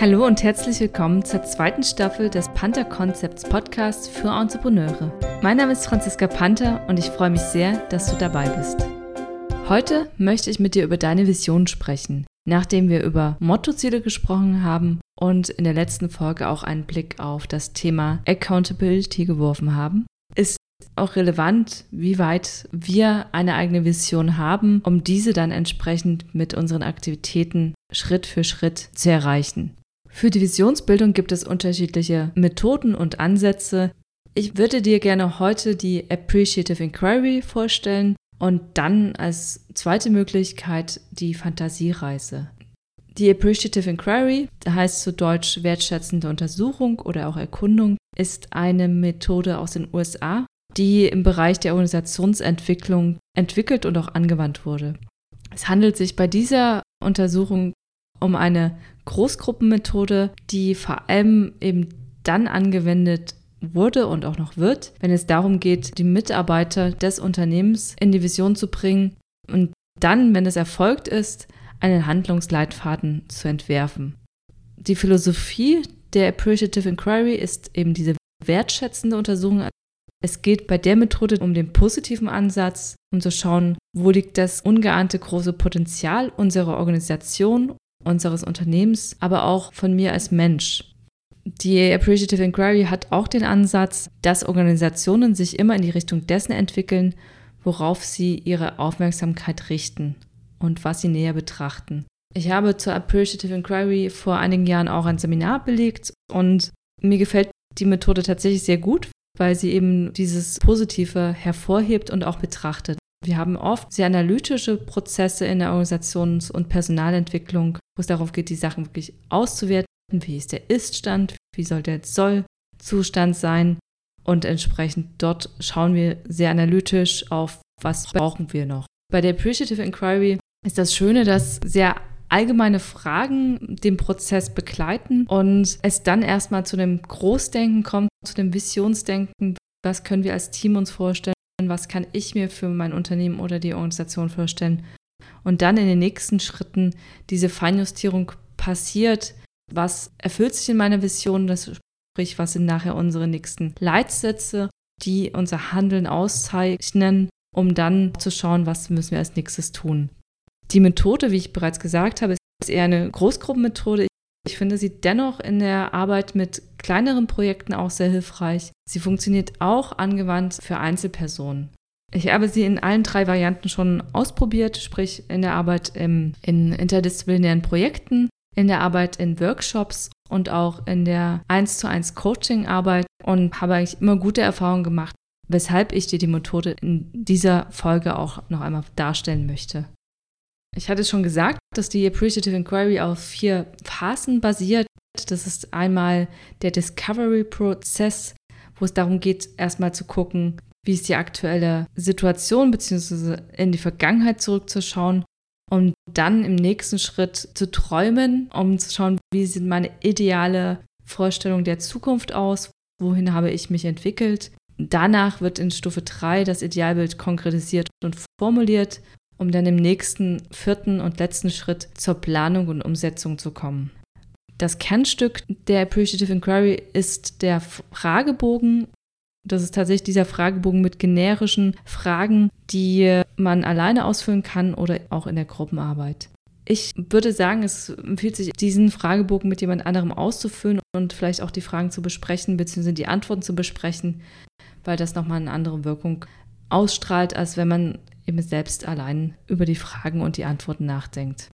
Hallo und herzlich willkommen zur zweiten Staffel des Panther Concepts Podcasts für Entrepreneure. Mein Name ist Franziska Panther und ich freue mich sehr, dass du dabei bist. Heute möchte ich mit dir über deine Vision sprechen, nachdem wir über Mottoziele gesprochen haben und in der letzten Folge auch einen Blick auf das Thema Accountability geworfen haben. Ist auch relevant, wie weit wir eine eigene Vision haben, um diese dann entsprechend mit unseren Aktivitäten Schritt für Schritt zu erreichen. Für die Visionsbildung gibt es unterschiedliche Methoden und Ansätze. Ich würde dir gerne heute die Appreciative Inquiry vorstellen und dann als zweite Möglichkeit die Fantasiereise. Die Appreciative Inquiry, heißt zu Deutsch wertschätzende Untersuchung oder auch Erkundung, ist eine Methode aus den USA, die im Bereich der Organisationsentwicklung entwickelt und auch angewandt wurde. Es handelt sich bei dieser Untersuchung um eine Großgruppenmethode, die vor allem eben dann angewendet wurde und auch noch wird, wenn es darum geht, die Mitarbeiter des Unternehmens in die Vision zu bringen und dann, wenn es erfolgt ist, einen Handlungsleitfaden zu entwerfen. Die Philosophie der Appreciative Inquiry ist eben diese wertschätzende Untersuchung. Es geht bei der Methode um den positiven Ansatz, um zu schauen, wo liegt das ungeahnte große Potenzial unserer Organisation unseres Unternehmens, aber auch von mir als Mensch. Die Appreciative Inquiry hat auch den Ansatz, dass Organisationen sich immer in die Richtung dessen entwickeln, worauf sie ihre Aufmerksamkeit richten und was sie näher betrachten. Ich habe zur Appreciative Inquiry vor einigen Jahren auch ein Seminar belegt und mir gefällt die Methode tatsächlich sehr gut, weil sie eben dieses Positive hervorhebt und auch betrachtet. Wir haben oft sehr analytische Prozesse in der Organisations- und Personalentwicklung, wo es darauf geht, die Sachen wirklich auszuwerten. Wie ist der Ist-Stand? Wie soll der Soll-Zustand sein? Und entsprechend dort schauen wir sehr analytisch auf, was brauchen wir noch. Bei der Appreciative Inquiry ist das Schöne, dass sehr allgemeine Fragen den Prozess begleiten und es dann erstmal zu dem Großdenken kommt, zu dem Visionsdenken. Was können wir als Team uns vorstellen? Was kann ich mir für mein Unternehmen oder die Organisation vorstellen. Und dann in den nächsten Schritten diese Feinjustierung passiert, was erfüllt sich in meiner Vision, das sprich, was sind nachher unsere nächsten Leitsätze, die unser Handeln auszeichnen, um dann zu schauen, was müssen wir als nächstes tun. Die Methode, wie ich bereits gesagt habe, ist eher eine Großgruppenmethode. Ich finde sie dennoch in der Arbeit mit kleineren Projekten auch sehr hilfreich. Sie funktioniert auch angewandt für Einzelpersonen. Ich habe sie in allen drei Varianten schon ausprobiert, sprich in der Arbeit im, in interdisziplinären Projekten, in der Arbeit in Workshops und auch in der 1 zu 1 Coaching-Arbeit und habe eigentlich immer gute Erfahrungen gemacht, weshalb ich dir die Methode in dieser Folge auch noch einmal darstellen möchte. Ich hatte schon gesagt, dass die Appreciative Inquiry auf vier Phasen basiert. Das ist einmal der Discovery-Prozess, wo es darum geht, erstmal zu gucken, wie ist die aktuelle Situation, beziehungsweise in die Vergangenheit zurückzuschauen, um dann im nächsten Schritt zu träumen, um zu schauen, wie sieht meine ideale Vorstellung der Zukunft aus, wohin habe ich mich entwickelt. Danach wird in Stufe 3 das Idealbild konkretisiert und formuliert um dann im nächsten vierten und letzten Schritt zur Planung und Umsetzung zu kommen. Das Kernstück der Appreciative Inquiry ist der Fragebogen. Das ist tatsächlich dieser Fragebogen mit generischen Fragen, die man alleine ausfüllen kann oder auch in der Gruppenarbeit. Ich würde sagen, es empfiehlt sich, diesen Fragebogen mit jemand anderem auszufüllen und vielleicht auch die Fragen zu besprechen, beziehungsweise die Antworten zu besprechen, weil das nochmal eine andere Wirkung ausstrahlt, als wenn man eben selbst allein über die Fragen und die Antworten nachdenkt.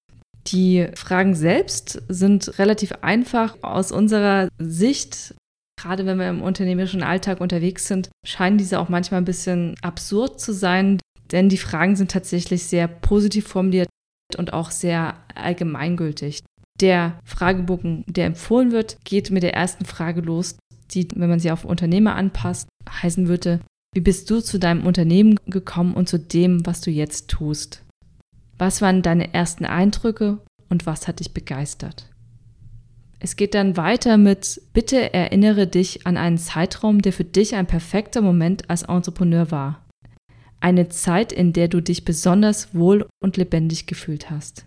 Die Fragen selbst sind relativ einfach aus unserer Sicht. Gerade wenn wir im unternehmerischen Alltag unterwegs sind, scheinen diese auch manchmal ein bisschen absurd zu sein, denn die Fragen sind tatsächlich sehr positiv formuliert und auch sehr allgemeingültig. Der Fragebogen, der empfohlen wird, geht mit der ersten Frage los, die, wenn man sie auf Unternehmer anpasst, heißen würde, wie bist du zu deinem Unternehmen gekommen und zu dem, was du jetzt tust? Was waren deine ersten Eindrücke und was hat dich begeistert? Es geht dann weiter mit, bitte erinnere dich an einen Zeitraum, der für dich ein perfekter Moment als Entrepreneur war. Eine Zeit, in der du dich besonders wohl und lebendig gefühlt hast.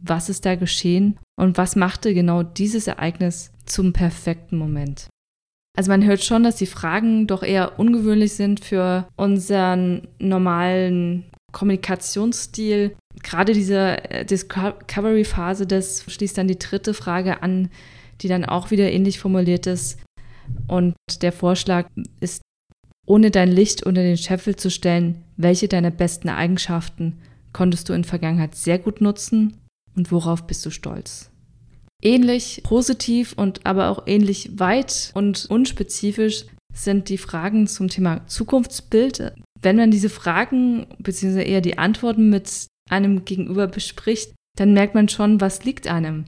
Was ist da geschehen Und was machte genau dieses Ereignis zum perfekten Moment? Also man hört schon, dass die Fragen doch eher ungewöhnlich sind für unseren normalen Kommunikationsstil. Gerade diese äh, Discovery-Phase, das schließt dann die dritte Frage an, die dann auch wieder ähnlich formuliert ist. Und der Vorschlag ist, ohne dein Licht unter den Scheffel zu stellen, welche deiner besten Eigenschaften konntest du in Vergangenheit sehr gut nutzen und worauf bist du stolz? Ähnlich positiv und aber auch ähnlich weit und unspezifisch sind die Fragen zum Thema Zukunftsbild. Wenn man diese Fragen bzw. eher die Antworten mit einem Gegenüber bespricht, dann merkt man schon, was liegt einem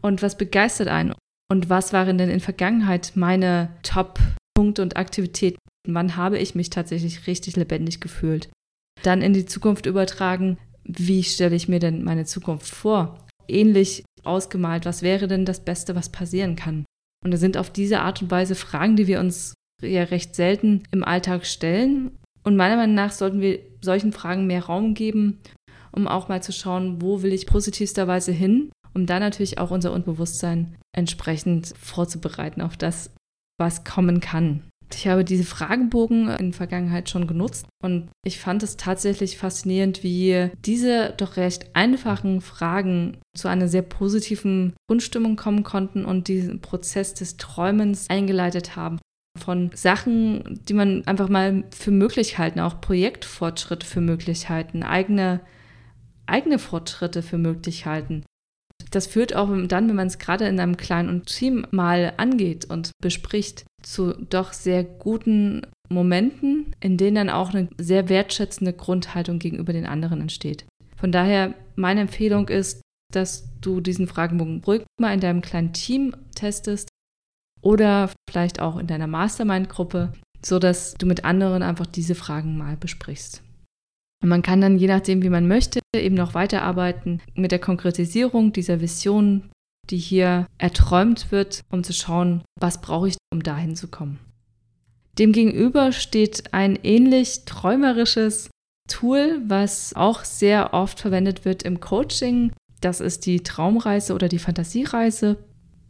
und was begeistert einen und was waren denn in Vergangenheit meine Top-Punkte und Aktivitäten. Wann habe ich mich tatsächlich richtig lebendig gefühlt? Dann in die Zukunft übertragen, wie stelle ich mir denn meine Zukunft vor? Ähnlich ausgemalt, was wäre denn das Beste, was passieren kann? Und das sind auf diese Art und Weise Fragen, die wir uns ja recht selten im Alltag stellen. Und meiner Meinung nach sollten wir solchen Fragen mehr Raum geben, um auch mal zu schauen, wo will ich positivsterweise hin, um dann natürlich auch unser Unbewusstsein entsprechend vorzubereiten auf das, was kommen kann. Ich habe diese Fragebogen in der Vergangenheit schon genutzt und ich fand es tatsächlich faszinierend, wie diese doch recht einfachen Fragen zu einer sehr positiven Grundstimmung kommen konnten und diesen Prozess des Träumens eingeleitet haben von Sachen, die man einfach mal für möglich halten, auch Projektfortschritte für möglich halten, eigene, eigene Fortschritte für möglich halten. Das führt auch dann, wenn man es gerade in einem kleinen Team mal angeht und bespricht, zu doch sehr guten Momenten, in denen dann auch eine sehr wertschätzende Grundhaltung gegenüber den anderen entsteht. Von daher, meine Empfehlung ist, dass du diesen Fragebogen ruhig mal in deinem kleinen Team testest oder vielleicht auch in deiner Mastermind-Gruppe, sodass du mit anderen einfach diese Fragen mal besprichst. Und man kann dann, je nachdem, wie man möchte, eben noch weiterarbeiten mit der Konkretisierung dieser Vision, die hier erträumt wird, um zu schauen, was brauche ich, um dahin zu kommen. Demgegenüber steht ein ähnlich träumerisches Tool, was auch sehr oft verwendet wird im Coaching. Das ist die Traumreise oder die Fantasiereise.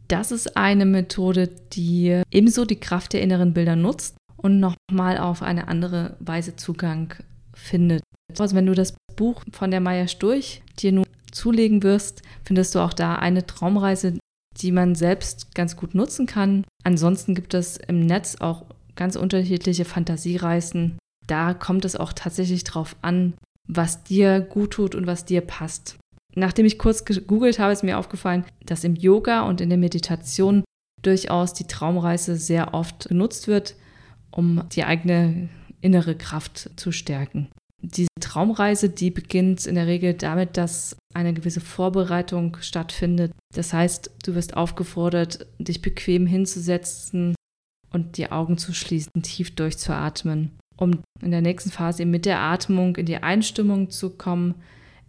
Das ist eine Methode, die ebenso die Kraft der inneren Bilder nutzt und nochmal auf eine andere Weise Zugang findet. Also wenn du das Buch von der Maya Sturch dir nun zulegen wirst, findest du auch da eine Traumreise, die man selbst ganz gut nutzen kann. Ansonsten gibt es im Netz auch ganz unterschiedliche Fantasiereisen. Da kommt es auch tatsächlich drauf an, was dir gut tut und was dir passt. Nachdem ich kurz gegoogelt habe, ist mir aufgefallen, dass im Yoga und in der Meditation durchaus die Traumreise sehr oft genutzt wird, um die eigene innere Kraft zu stärken. Diese Traumreise, die beginnt in der Regel damit, dass eine gewisse Vorbereitung stattfindet. Das heißt, du wirst aufgefordert, dich bequem hinzusetzen und die Augen zu schließen, tief durchzuatmen, um in der nächsten Phase mit der Atmung in die Einstimmung zu kommen,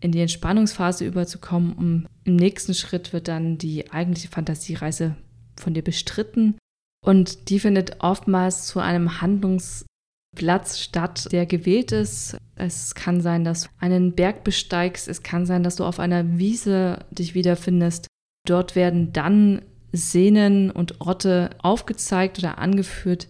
in die Entspannungsphase überzukommen. Um, Im nächsten Schritt wird dann die eigentliche Fantasiereise von dir bestritten und die findet oftmals zu einem Handlungs Platz statt, der gewählt ist. Es kann sein, dass du einen Berg besteigst. Es kann sein, dass du auf einer Wiese dich wiederfindest. Dort werden dann Szenen und Orte aufgezeigt oder angeführt,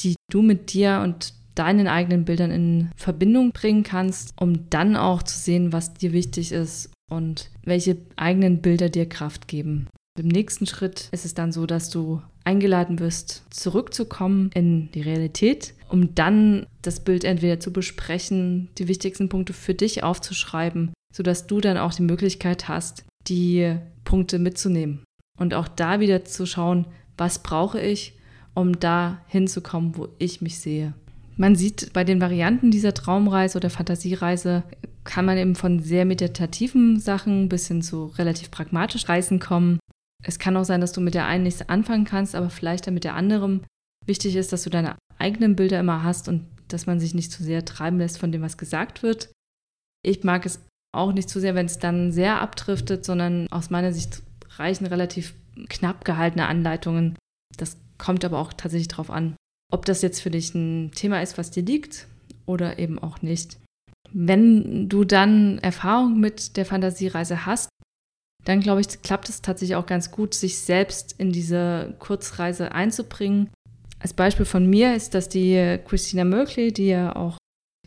die du mit dir und deinen eigenen Bildern in Verbindung bringen kannst, um dann auch zu sehen, was dir wichtig ist und welche eigenen Bilder dir Kraft geben. Im nächsten Schritt ist es dann so, dass du eingeladen wirst, zurückzukommen in die Realität, um dann das Bild entweder zu besprechen, die wichtigsten Punkte für dich aufzuschreiben, sodass du dann auch die Möglichkeit hast, die Punkte mitzunehmen. Und auch da wieder zu schauen, was brauche ich, um da hinzukommen, wo ich mich sehe. Man sieht bei den Varianten dieser Traumreise oder Fantasiereise, kann man eben von sehr meditativen Sachen bis hin zu relativ pragmatisch Reisen kommen. Es kann auch sein, dass du mit der einen nichts anfangen kannst, aber vielleicht dann mit der anderen. Wichtig ist, dass du deine eigenen Bilder immer hast und dass man sich nicht zu sehr treiben lässt von dem, was gesagt wird. Ich mag es auch nicht zu sehr, wenn es dann sehr abdriftet, sondern aus meiner Sicht reichen relativ knapp gehaltene Anleitungen. Das kommt aber auch tatsächlich darauf an, ob das jetzt für dich ein Thema ist, was dir liegt oder eben auch nicht. Wenn du dann Erfahrung mit der Fantasiereise hast, dann glaube ich, klappt es tatsächlich auch ganz gut, sich selbst in diese Kurzreise einzubringen. Als Beispiel von mir ist das die Christina Merkley, die ja auch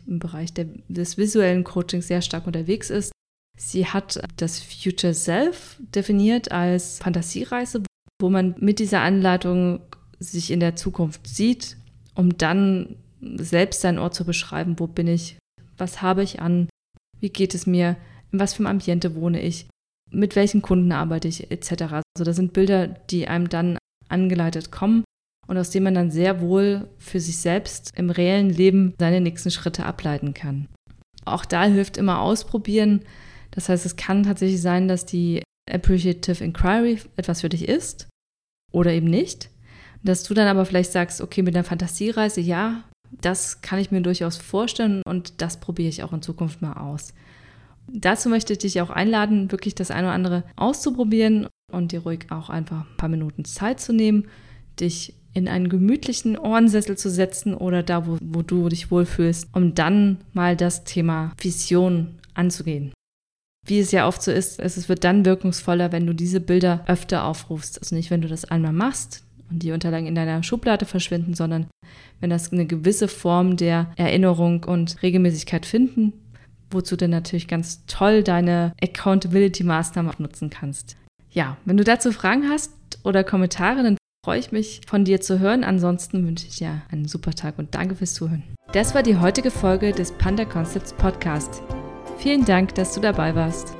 im Bereich der, des visuellen Coachings sehr stark unterwegs ist. Sie hat das Future Self definiert als Fantasiereise, wo man mit dieser Anleitung sich in der Zukunft sieht, um dann selbst seinen Ort zu beschreiben, wo bin ich, was habe ich an, wie geht es mir, in was für einem Ambiente wohne ich, mit welchen Kunden arbeite ich, etc. Also das sind Bilder, die einem dann angeleitet kommen und aus denen man dann sehr wohl für sich selbst im reellen Leben seine nächsten Schritte ableiten kann. Auch da hilft immer ausprobieren. Das heißt, es kann tatsächlich sein, dass die Appreciative Inquiry etwas für dich ist oder eben nicht. Dass du dann aber vielleicht sagst, okay, mit einer Fantasiereise, ja, das kann ich mir durchaus vorstellen und das probiere ich auch in Zukunft mal aus. Dazu möchte ich dich auch einladen, wirklich das eine oder andere auszuprobieren und dir ruhig auch einfach ein paar Minuten Zeit zu nehmen, dich in einen gemütlichen Ohrensessel zu setzen oder da, wo, wo du dich wohlfühlst, um dann mal das Thema Vision anzugehen. Wie es ja oft so ist, es wird dann wirkungsvoller, wenn du diese Bilder öfter aufrufst. Also nicht, wenn du das einmal machst und die Unterlagen in deiner Schublade verschwinden, sondern wenn das eine gewisse Form der Erinnerung und Regelmäßigkeit finden, wozu du natürlich ganz toll deine Accountability-Maßnahmen nutzen kannst. Ja, wenn du dazu Fragen hast oder Kommentare, dann freue ich mich von dir zu hören. Ansonsten wünsche ich dir einen super Tag und danke fürs Zuhören. Das war die heutige Folge des Panda Concepts Podcast. Vielen Dank, dass du dabei warst.